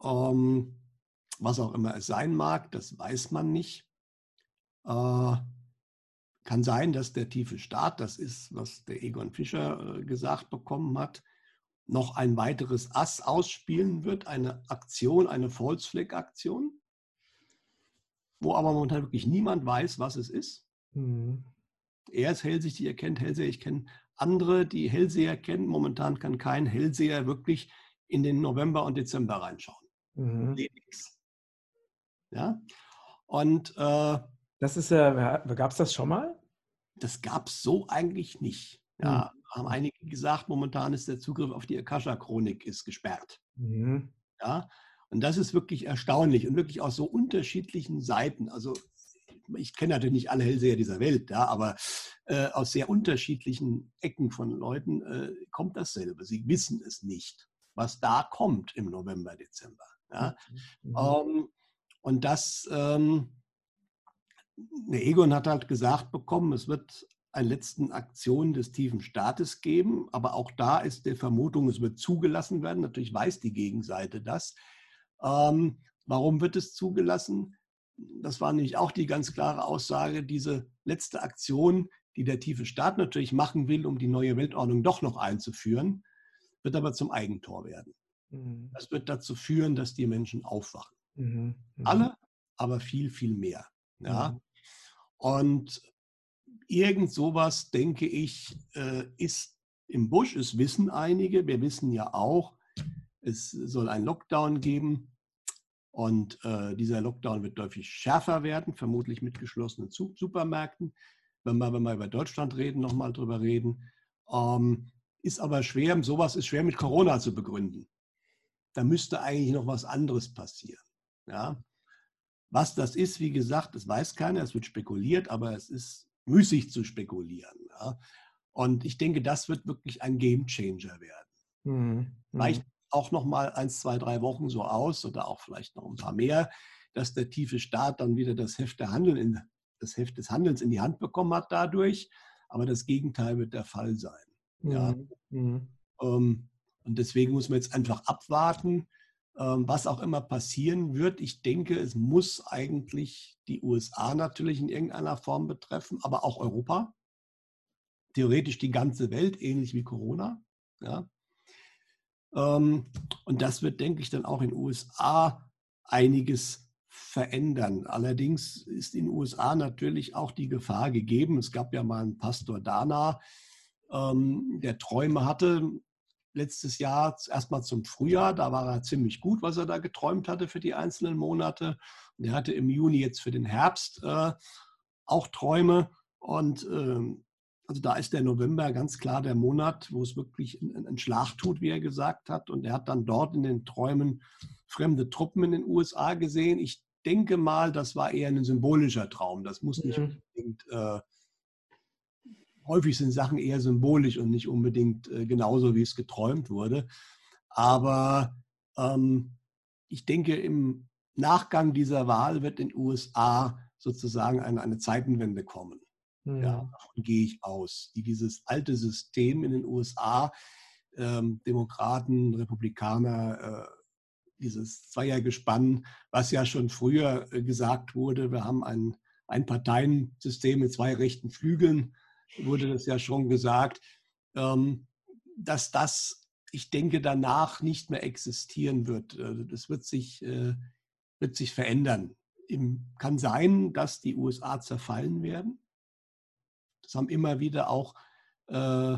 A: ähm, was auch immer es sein mag, das weiß man nicht. Äh, kann sein, dass der tiefe Staat, das ist, was der Egon Fischer äh, gesagt bekommen hat, noch ein weiteres Ass ausspielen wird, eine Aktion, eine False-Flag-Aktion, wo aber momentan wirklich niemand weiß, was es ist. Mhm. Er ist hellsichtig, er kennt Hellseher, ich kenne andere, die Hellseher kennen. Momentan kann kein Hellseher wirklich in den November und Dezember reinschauen. Mhm. Ja. Und äh,
B: das ist ja, gab es das schon mal?
A: Das gab es so eigentlich nicht. Ja, mhm. haben einige gesagt, momentan ist der Zugriff auf die Akasha-Chronik ist gesperrt. Mhm. Ja, und das ist wirklich erstaunlich und wirklich aus so unterschiedlichen Seiten. Also ich kenne natürlich nicht alle Hellseher dieser Welt, ja, aber äh, aus sehr unterschiedlichen Ecken von Leuten äh, kommt dasselbe. Sie wissen es nicht was da kommt im November, Dezember. Ja? Mhm. Ähm, und das, ähm, der Egon hat halt gesagt bekommen, es wird eine letzten Aktion des tiefen Staates geben, aber auch da ist die Vermutung, es wird zugelassen werden. Natürlich weiß die Gegenseite das. Ähm, warum wird es zugelassen? Das war nämlich auch die ganz klare Aussage, diese letzte Aktion, die der tiefe Staat natürlich machen will, um die neue Weltordnung doch noch einzuführen, wird aber zum Eigentor werden. Mhm. Das wird dazu führen, dass die Menschen aufwachen. Mhm. Mhm. Alle, aber viel, viel mehr. Ja? Mhm. Und irgend sowas, denke ich, äh, ist im Busch. Es wissen einige. Wir wissen ja auch, es soll einen Lockdown geben. Und äh, dieser Lockdown wird deutlich schärfer werden, vermutlich mit geschlossenen Supermärkten. Wenn wir, wenn wir über Deutschland reden, nochmal drüber reden. Ähm, ist aber schwer, sowas ist schwer mit Corona zu begründen. Da müsste eigentlich noch was anderes passieren. Ja? Was das ist, wie gesagt, das weiß keiner, es wird spekuliert, aber es ist müßig zu spekulieren. Ja. Und ich denke, das wird wirklich ein Gamechanger werden. Mhm. Vielleicht mhm. auch noch mal eins, zwei, drei Wochen so aus oder auch vielleicht noch ein paar mehr, dass der tiefe Staat dann wieder das Heft, in, das Heft des Handelns in die Hand bekommen hat dadurch. Aber das Gegenteil wird der Fall sein. Mhm. Ja. Mhm. Ähm, und deswegen muss man jetzt einfach abwarten, ähm, was auch immer passieren wird. Ich denke, es muss eigentlich die USA natürlich in irgendeiner Form betreffen, aber auch Europa. Theoretisch die ganze Welt, ähnlich wie Corona. Ja. Ähm, und das wird, denke ich, dann auch in den USA einiges verändern. Allerdings ist in den USA natürlich auch die Gefahr gegeben. Es gab ja mal einen Pastor Dana, ähm, der Träume hatte, letztes Jahr erstmal zum Frühjahr. Da war er ziemlich gut, was er da geträumt hatte für die einzelnen Monate. Und er hatte im Juni jetzt für den Herbst äh, auch Träume. Und äh, also da ist der November ganz klar der Monat, wo es wirklich einen Schlag tut, wie er gesagt hat. Und er hat dann dort in den Träumen fremde Truppen in den USA gesehen. Ich denke mal, das war eher ein symbolischer Traum. Das muss nicht mhm. unbedingt äh, häufig sind Sachen eher symbolisch und nicht unbedingt äh, genauso, wie es geträumt wurde. Aber ähm, ich denke, im Nachgang dieser Wahl wird in den USA sozusagen eine, eine Zeitenwende kommen. Mhm. Ja, davon gehe ich aus. Die dieses alte System in den USA, ähm, Demokraten, Republikaner, äh, dieses Zweiergespann, was ja schon früher äh, gesagt wurde, wir haben ein, ein Parteiensystem mit zwei rechten Flügeln wurde das ja schon gesagt, ähm, dass das, ich denke, danach nicht mehr existieren wird. Äh, das wird sich, äh, wird sich verändern. Kann sein, dass die USA zerfallen werden. Das haben immer wieder auch äh,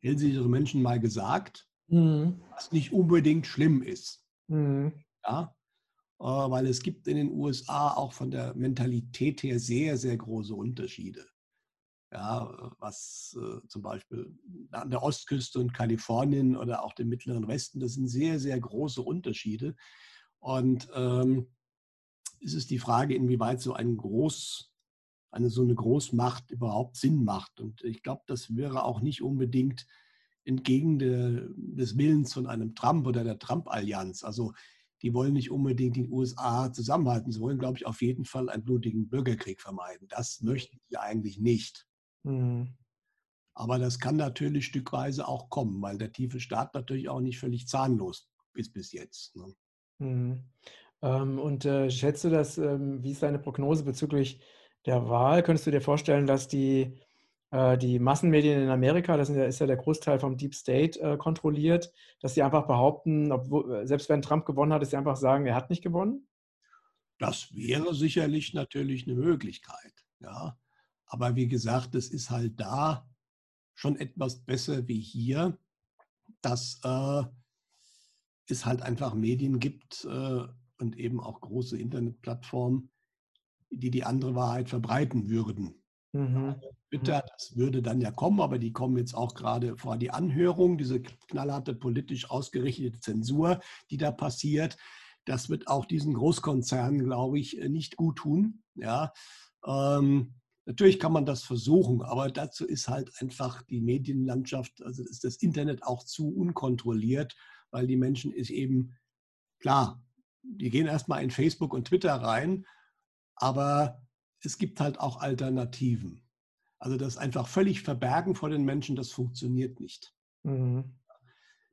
A: hellsichere Menschen mal gesagt, mhm. was nicht unbedingt schlimm ist. Mhm. Ja? weil es gibt in den USA auch von der Mentalität her sehr, sehr große Unterschiede ja, was äh, zum Beispiel an der Ostküste und Kalifornien oder auch dem Mittleren Westen, das sind sehr, sehr große Unterschiede. Und ähm, es ist die Frage, inwieweit so ein Groß, eine so eine Großmacht überhaupt Sinn macht. Und ich glaube, das wäre auch nicht unbedingt entgegen de, des Willens von einem Trump oder der Trump-Allianz. Also die wollen nicht unbedingt die USA zusammenhalten. Sie wollen, glaube ich, auf jeden Fall einen blutigen Bürgerkrieg vermeiden. Das möchten sie eigentlich nicht. Mhm. Aber das kann natürlich stückweise auch kommen, weil der tiefe Staat natürlich auch nicht völlig zahnlos ist bis jetzt. Ne?
B: Mhm. Ähm, und äh, schätzt du das, ähm, wie ist deine Prognose bezüglich der Wahl? Könntest du dir vorstellen, dass die, äh, die Massenmedien in Amerika, das ist ja der Großteil vom Deep State äh, kontrolliert, dass sie einfach behaupten, obwohl, selbst wenn Trump gewonnen hat, dass sie einfach sagen, er hat nicht gewonnen?
A: Das wäre sicherlich natürlich eine Möglichkeit. Ja. Aber wie gesagt, es ist halt da schon etwas besser wie hier, dass äh, es halt einfach Medien gibt äh, und eben auch große Internetplattformen, die die andere Wahrheit verbreiten würden. Mhm. Twitter, das würde dann ja kommen, aber die kommen jetzt auch gerade vor die Anhörung, diese knallharte politisch ausgerichtete Zensur, die da passiert. Das wird auch diesen Großkonzernen, glaube ich, nicht gut tun. Ja, ähm, Natürlich kann man das versuchen, aber dazu ist halt einfach die Medienlandschaft, also ist das Internet auch zu unkontrolliert, weil die Menschen ist eben, klar, die gehen erstmal in Facebook und Twitter rein, aber es gibt halt auch Alternativen. Also das einfach völlig verbergen vor den Menschen, das funktioniert nicht. Mhm.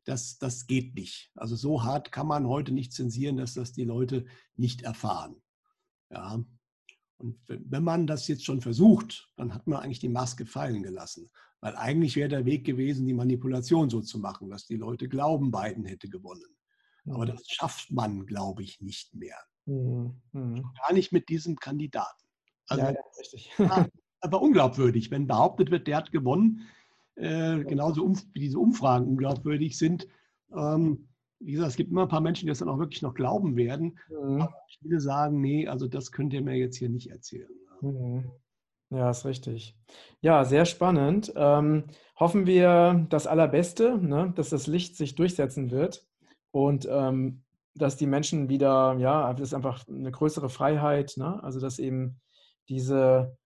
A: Das, das geht nicht. Also so hart kann man heute nicht zensieren, dass das die Leute nicht erfahren. Ja, und wenn man das jetzt schon versucht, dann hat man eigentlich die Maske fallen gelassen. Weil eigentlich wäre der Weg gewesen, die Manipulation so zu machen, dass die Leute glauben, Biden hätte gewonnen. Aber mhm. das schafft man, glaube ich, nicht mehr. Mhm. mhm. Gar nicht mit diesem Kandidaten. Also, ja, ja, richtig. [LAUGHS] aber unglaubwürdig, wenn behauptet wird, der hat gewonnen, äh, genauso um, wie diese Umfragen unglaubwürdig sind. Ähm, wie gesagt, es gibt immer ein paar Menschen, die das dann auch wirklich noch glauben werden. Mhm. Aber viele sagen, nee, also das könnt ihr mir jetzt hier nicht erzählen.
B: Mhm. Ja, ist richtig. Ja, sehr spannend. Ähm, hoffen wir das Allerbeste, ne, dass das Licht sich durchsetzen wird und ähm, dass die Menschen wieder, ja, das ist einfach eine größere Freiheit, ne? also dass eben diese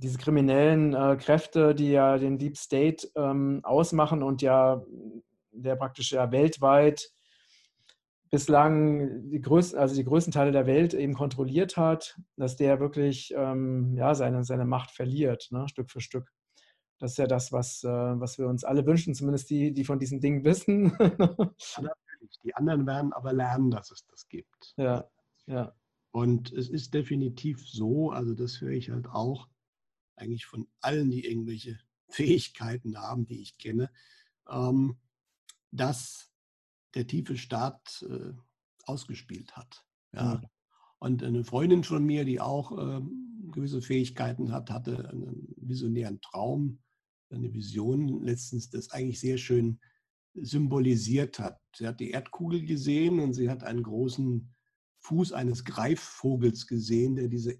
B: diese kriminellen äh, Kräfte, die ja den Deep State ähm, ausmachen und ja der praktisch ja weltweit bislang die größten, also die größten Teile der Welt eben kontrolliert hat, dass der wirklich ähm, ja, seine, seine Macht verliert, ne, Stück für Stück. Das ist ja das, was, äh, was wir uns alle wünschen, zumindest die, die von diesen Dingen wissen.
A: Die anderen werden aber lernen, dass es das gibt.
B: Ja, ja.
A: Und es ist definitiv so, also das höre ich halt auch eigentlich von allen, die irgendwelche [LAUGHS] Fähigkeiten haben, die ich kenne, ähm, dass der tiefe Staat äh, ausgespielt hat. Ja. Mhm. Und eine Freundin von mir, die auch äh, gewisse Fähigkeiten hat, hatte einen visionären Traum, eine Vision letztens, das eigentlich sehr schön symbolisiert hat. Sie hat die Erdkugel gesehen und sie hat einen großen Fuß eines Greifvogels gesehen, der diese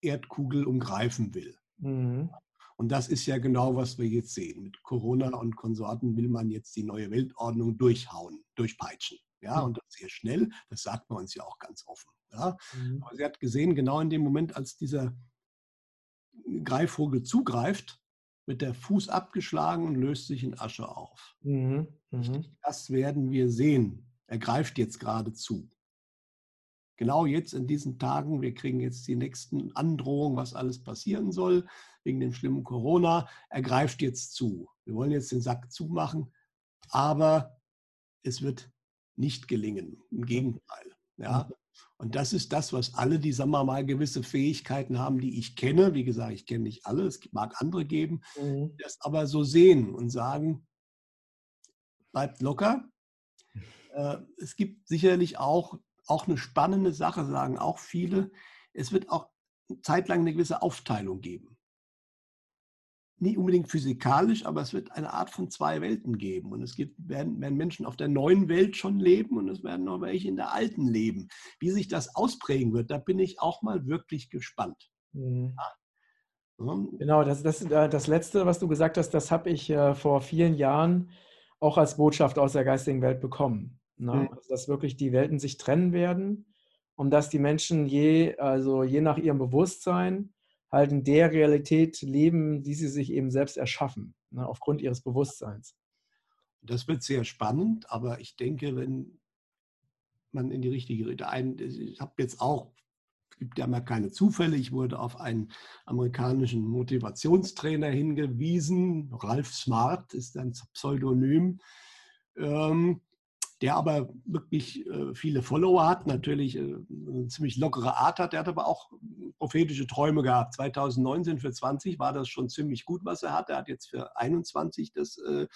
A: Erdkugel umgreifen will. Mhm. Und das ist ja genau, was wir jetzt sehen. Mit Corona und Konsorten will man jetzt die neue Weltordnung durchhauen, durchpeitschen. Ja, und das sehr schnell, das sagt man uns ja auch ganz offen. Ja. Mhm. Aber sie hat gesehen, genau in dem Moment, als dieser Greifvogel zugreift, wird der Fuß abgeschlagen und löst sich in Asche auf. Mhm. Mhm. Das werden wir sehen. Er greift jetzt gerade zu genau jetzt in diesen Tagen, wir kriegen jetzt die nächsten Androhungen, was alles passieren soll, wegen dem schlimmen Corona, er greift jetzt zu. Wir wollen jetzt den Sack zumachen, aber es wird nicht gelingen. Im Gegenteil. Ja. Mhm. Und das ist das, was alle, die, sagen wir mal, gewisse Fähigkeiten haben, die ich kenne. Wie gesagt, ich kenne nicht alle, es mag andere geben, mhm. das aber so sehen und sagen, bleibt locker. Äh, es gibt sicherlich auch auch eine spannende Sache, sagen auch viele. Es wird auch zeitlang eine gewisse Aufteilung geben. Nicht unbedingt physikalisch, aber es wird eine Art von zwei Welten geben. Und es gibt, werden, werden Menschen auf der neuen Welt schon leben und es werden noch welche in der alten leben. Wie sich das ausprägen wird, da bin ich auch mal wirklich gespannt. Mhm. Ja.
B: Genau, das, das, äh, das Letzte, was du gesagt hast, das habe ich äh, vor vielen Jahren auch als Botschaft aus der geistigen Welt bekommen. Ne? Mhm. Also, dass wirklich die Welten sich trennen werden und dass die Menschen je, also je nach ihrem Bewusstsein halt in der Realität leben, die sie sich eben selbst erschaffen, ne? aufgrund ihres Bewusstseins.
A: Das wird sehr spannend, aber ich denke, wenn man in die richtige Richtung, ich habe jetzt auch, es gibt ja mal keine Zufälle, ich wurde auf einen amerikanischen Motivationstrainer hingewiesen, Ralph Smart ist ein Pseudonym. Ähm, der aber wirklich äh, viele Follower hat, natürlich äh, eine ziemlich lockere Art hat. Der hat aber auch prophetische Träume gehabt. 2019 für 20 war das schon ziemlich gut, was er hat. Er hat jetzt für 21 das äh,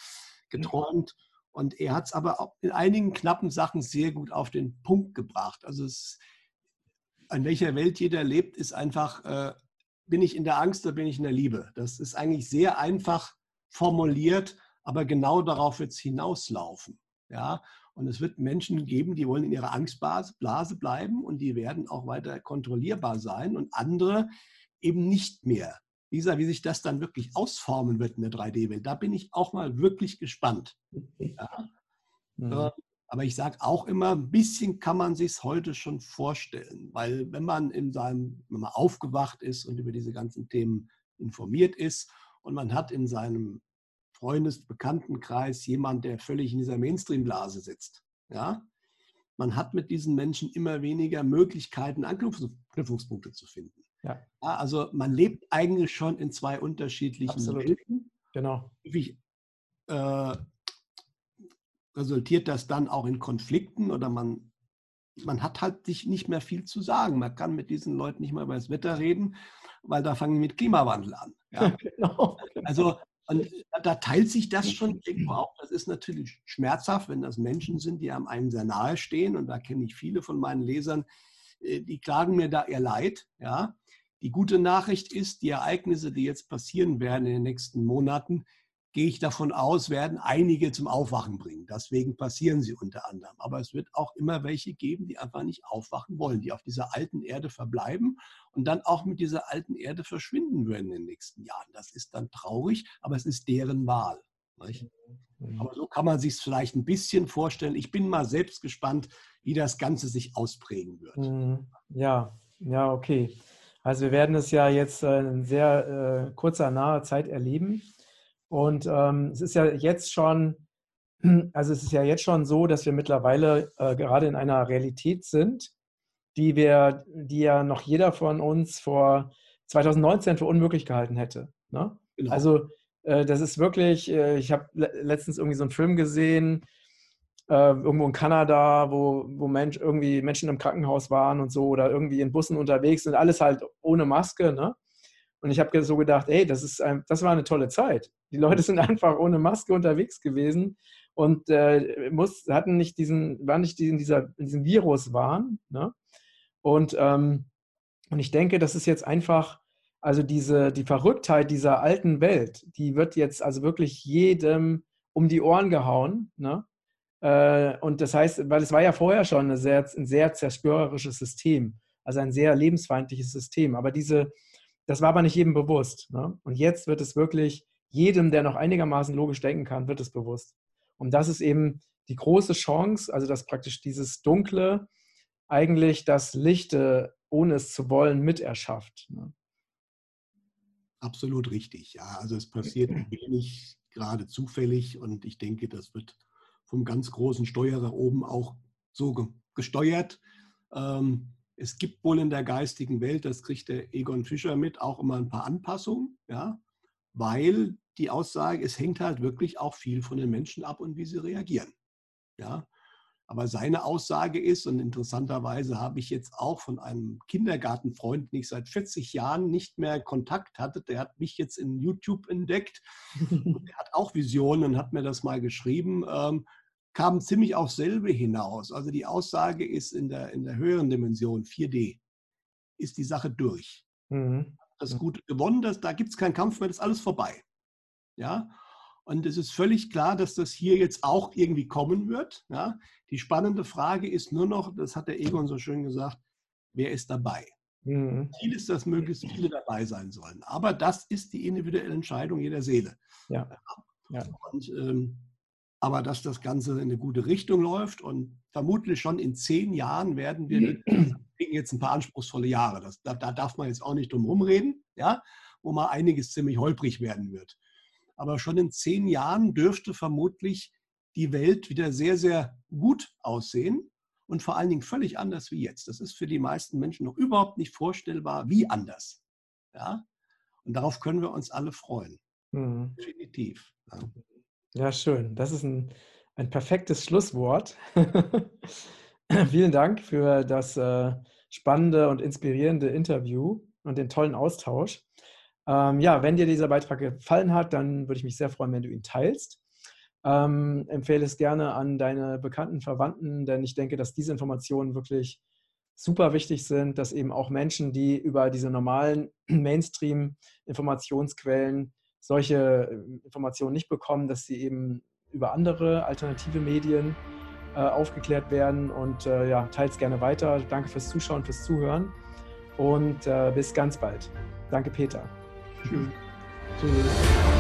A: geträumt. Und er hat es aber auch in einigen knappen Sachen sehr gut auf den Punkt gebracht. Also es, an welcher Welt jeder lebt, ist einfach, äh, bin ich in der Angst oder bin ich in der Liebe? Das ist eigentlich sehr einfach formuliert, aber genau darauf wird es hinauslaufen. Ja, und es wird Menschen geben, die wollen in ihrer Angstblase bleiben und die werden auch weiter kontrollierbar sein und andere eben nicht mehr. Wie gesagt, wie sich das dann wirklich ausformen wird in der 3D-Welt, da bin ich auch mal wirklich gespannt. [LAUGHS] Ja. Mhm. Ähm, aber ich sage auch immer, ein bisschen kann man sich heute schon vorstellen, weil wenn man in seinem, wenn man aufgewacht ist und über diese ganzen Themen informiert ist und man hat in seinem Freundes-, Bekanntenkreis jemand, der völlig in dieser Mainstream-Blase sitzt. Ja? Man hat mit diesen Menschen immer weniger Möglichkeiten, Anknüpfungspunkte zu finden. Ja. ja also man lebt eigentlich schon in zwei unterschiedlichen
B: Absolut. Welten.
A: Genau. Wie, äh, resultiert das dann auch in Konflikten oder man, man hat halt sich nicht mehr viel zu sagen. Man kann mit diesen Leuten nicht mehr über das Wetter reden, weil da fangen wir mit Klimawandel an. Ja? [LAUGHS] genau. Also und da teilt sich das schon irgendwo auch. Das ist natürlich schmerzhaft, wenn das Menschen sind, die einem einen sehr nahe stehen. Und da kenne ich viele von meinen Lesern, äh, die klagen mir da ihr Leid. Ja. Die gute Nachricht ist, die Ereignisse, die jetzt passieren werden in den nächsten Monaten, gehe ich davon aus, werden einige zum Aufwachen bringen. Deswegen passieren sie unter anderem. Aber es wird auch immer welche geben, die einfach nicht aufwachen wollen, die auf dieser alten Erde verbleiben und dann auch mit dieser alten Erde verschwinden würden in den nächsten Jahren. Das ist dann traurig, aber es ist deren Wahl. Nicht? Mhm. Aber so kann man sich es vielleicht ein bisschen vorstellen. Ich bin mal selbst gespannt, wie das Ganze sich ausprägen wird.
B: Mhm. Ja, ja, okay. Also wir werden es ja jetzt äh, in sehr äh, kurzer, naher Zeit erleben. Und ähm, es ist ja jetzt schon, [CLEARS THROAT] also es ist ja jetzt schon so, dass wir mittlerweile äh, gerade in einer Realität sind, die wir, die ja noch jeder von uns vor 2019 für unmöglich gehalten hätte. Ne? Genau. Also äh, das ist wirklich, äh, ich habe letztens irgendwie so einen Film gesehen, äh, irgendwo in Kanada, wo, wo Mensch, irgendwie Menschen im Krankenhaus waren und so oder irgendwie in Bussen unterwegs und alles halt ohne Maske. Ne? Und ich habe so gedacht, ey, das, ist ein, das war eine tolle Zeit. Die Leute sind einfach ohne Maske unterwegs gewesen und äh, muss, hatten nicht diesen, waren nicht in, dieser, in diesem Virus waren. Ne? Und, ähm, und ich denke, das ist jetzt einfach, also diese, die Verrücktheit dieser alten Welt, die wird jetzt also wirklich jedem um die Ohren gehauen. Ne? Äh, und das heißt, weil es war ja vorher schon ein sehr, ein sehr zerstörerisches System, also ein sehr lebensfeindliches System. Aber diese, das war aber nicht jedem bewusst. Ne? Und jetzt wird es wirklich jedem, der noch einigermaßen logisch denken kann, wird es bewusst. Und das ist eben die große Chance, also dass praktisch dieses Dunkle eigentlich das Lichte, ohne es zu wollen, mit erschafft. Ne?
A: Absolut richtig. Ja, also es passiert [CLEARS THROAT] wenig gerade zufällig und ich denke, das wird vom ganz großen Steuerer oben auch so gesteuert. Ähm, es gibt wohl in der geistigen Welt, das kriegt der Egon Fischer mit, auch immer ein paar Anpassungen, ja, weil die Aussage, es hängt halt wirklich auch viel von den Menschen ab und wie sie reagieren. Ja. Aber seine Aussage ist, und interessanterweise habe ich jetzt auch von einem Kindergartenfreund, den ich seit 40 Jahren nicht mehr Kontakt hatte, der hat mich jetzt in YouTube entdeckt. [LAUGHS] der hat auch Visionen und hat mir das mal geschrieben. Ähm, kam ziemlich aufs selbe hinaus. Also die Aussage ist in der, in der höheren Dimension, 4D, ist die Sache durch. Mhm. Das Gute gewonnen, das, da gibt es keinen Kampf mehr, das ist alles vorbei. Ja? Und es ist völlig klar, dass das hier jetzt auch irgendwie kommen wird. Ja? Die spannende Frage ist nur noch, das hat der Egon so schön gesagt, wer ist dabei? Mhm. Ziel ist, dass möglichst viele dabei sein sollen. Aber das ist die individuelle Entscheidung jeder Seele. Ja. ja. Und ähm, aber dass das Ganze in eine gute Richtung läuft und vermutlich schon in zehn Jahren werden wir, [CLEARS THROAT] kriegen jetzt ein paar anspruchsvolle Jahre, das, da, da, darf man jetzt auch nicht drum rumreden, ja, wo mal einiges ziemlich holprig werden wird. Aber schon in zehn Jahren dürfte vermutlich die Welt wieder sehr, sehr gut aussehen und vor allen Dingen völlig anders wie jetzt. Das ist für die meisten Menschen noch überhaupt nicht vorstellbar, wie anders. Ja? Und darauf können wir uns alle freuen. Mhm. Definitiv.
B: Ja. Ja, schön. Das ist ein, ein perfektes Schlusswort. [LAUGHS] Vielen Dank für das äh, spannende und inspirierende Interview und den tollen Austausch. Ähm, ja, wenn dir dieser Beitrag gefallen hat, dann würde ich mich sehr freuen, wenn du ihn teilst. Ähm, empfehle es gerne an deine bekannten Verwandten, denn ich denke, dass diese Informationen wirklich super wichtig sind, dass eben auch Menschen, die über diese normalen [CLEARS THROAT] Mainstream-Informationsquellen solche äh, Informationen nicht bekommen, dass sie eben über andere alternative Medien äh, aufgeklärt werden. Und äh, ja, teilt es gerne weiter. Danke fürs Zuschauen, fürs Zuhören und äh, bis ganz bald. Danke, Peter. Tschüss. Tschüss.